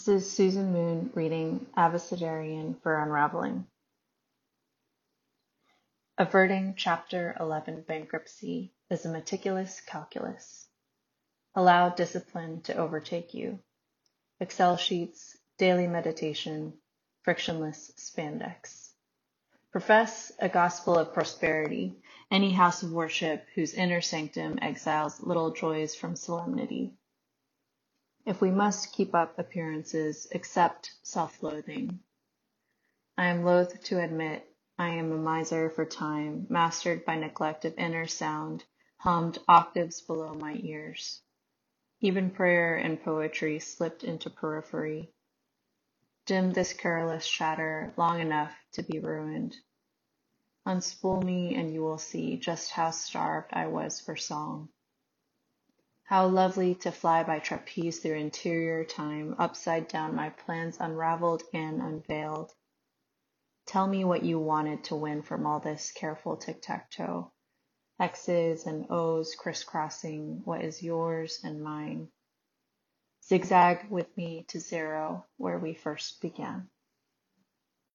This is Susan Moon reading Abecedarian for Unraveling. Averting Chapter 11 Bankruptcy is a meticulous calculus. Allow discipline to overtake you. Excel sheets, daily meditation, frictionless spandex. Profess a gospel of prosperity, any house of worship whose inner sanctum exiles little joys from solemnity. If we must keep up appearances, accept self-loathing. I am loath to admit I am a miser for time, mastered by neglect of inner sound, hummed octaves below my ears. Even prayer and poetry slipped into periphery. Dim this careless chatter long enough to be ruined. Unspool me and you will see just how starved I was for song. How lovely to fly by trapeze through interior time, upside down my plans unraveled and unveiled. Tell me what you wanted to win from all this careful tic-tac-toe. X's and O's crisscrossing what is yours and mine. Zigzag with me to zero where we first began.